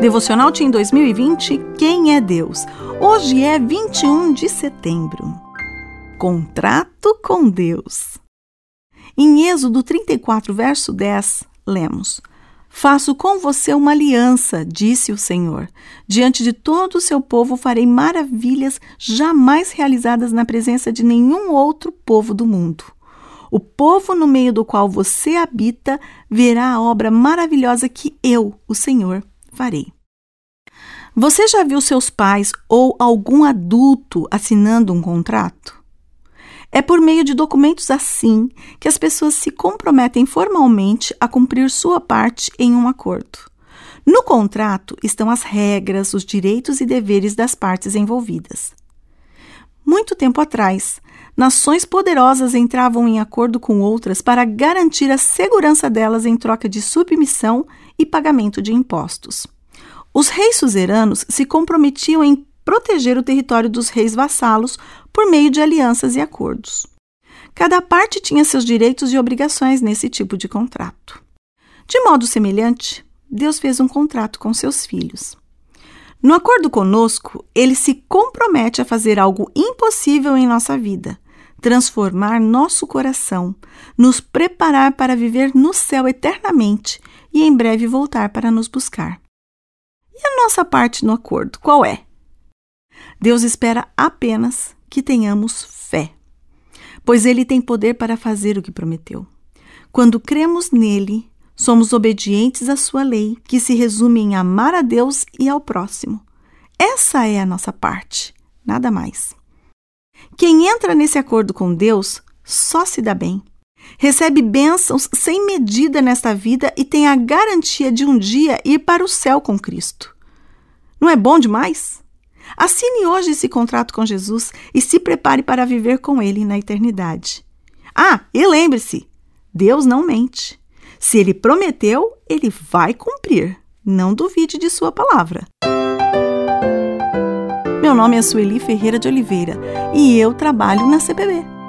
Devocional Team 2020 Quem é Deus? Hoje é 21 de setembro. Contrato com Deus. Em Êxodo 34, verso 10, lemos: Faço com você uma aliança, disse o Senhor. Diante de todo o seu povo farei maravilhas jamais realizadas na presença de nenhum outro povo do mundo. O povo no meio do qual você habita verá a obra maravilhosa que eu, o Senhor, farei. Você já viu seus pais ou algum adulto assinando um contrato? É por meio de documentos assim que as pessoas se comprometem formalmente a cumprir sua parte em um acordo. No contrato estão as regras, os direitos e deveres das partes envolvidas. Muito tempo atrás, nações poderosas entravam em acordo com outras para garantir a segurança delas em troca de submissão e pagamento de impostos. Os reis suzeranos se comprometiam em proteger o território dos reis vassalos por meio de alianças e acordos. Cada parte tinha seus direitos e obrigações nesse tipo de contrato. De modo semelhante, Deus fez um contrato com seus filhos. No acordo conosco, ele se compromete a fazer algo impossível em nossa vida, transformar nosso coração, nos preparar para viver no céu eternamente e em breve voltar para nos buscar. E a nossa parte no acordo, qual é? Deus espera apenas que tenhamos fé, pois Ele tem poder para fazer o que prometeu. Quando cremos nele, somos obedientes à sua lei, que se resume em amar a Deus e ao próximo. Essa é a nossa parte, nada mais. Quem entra nesse acordo com Deus só se dá bem. Recebe bênçãos sem medida nesta vida e tem a garantia de um dia ir para o céu com Cristo. Não é bom demais? Assine hoje esse contrato com Jesus e se prepare para viver com Ele na eternidade. Ah, e lembre-se: Deus não mente. Se Ele prometeu, Ele vai cumprir. Não duvide de Sua palavra. Meu nome é Sueli Ferreira de Oliveira e eu trabalho na CPB.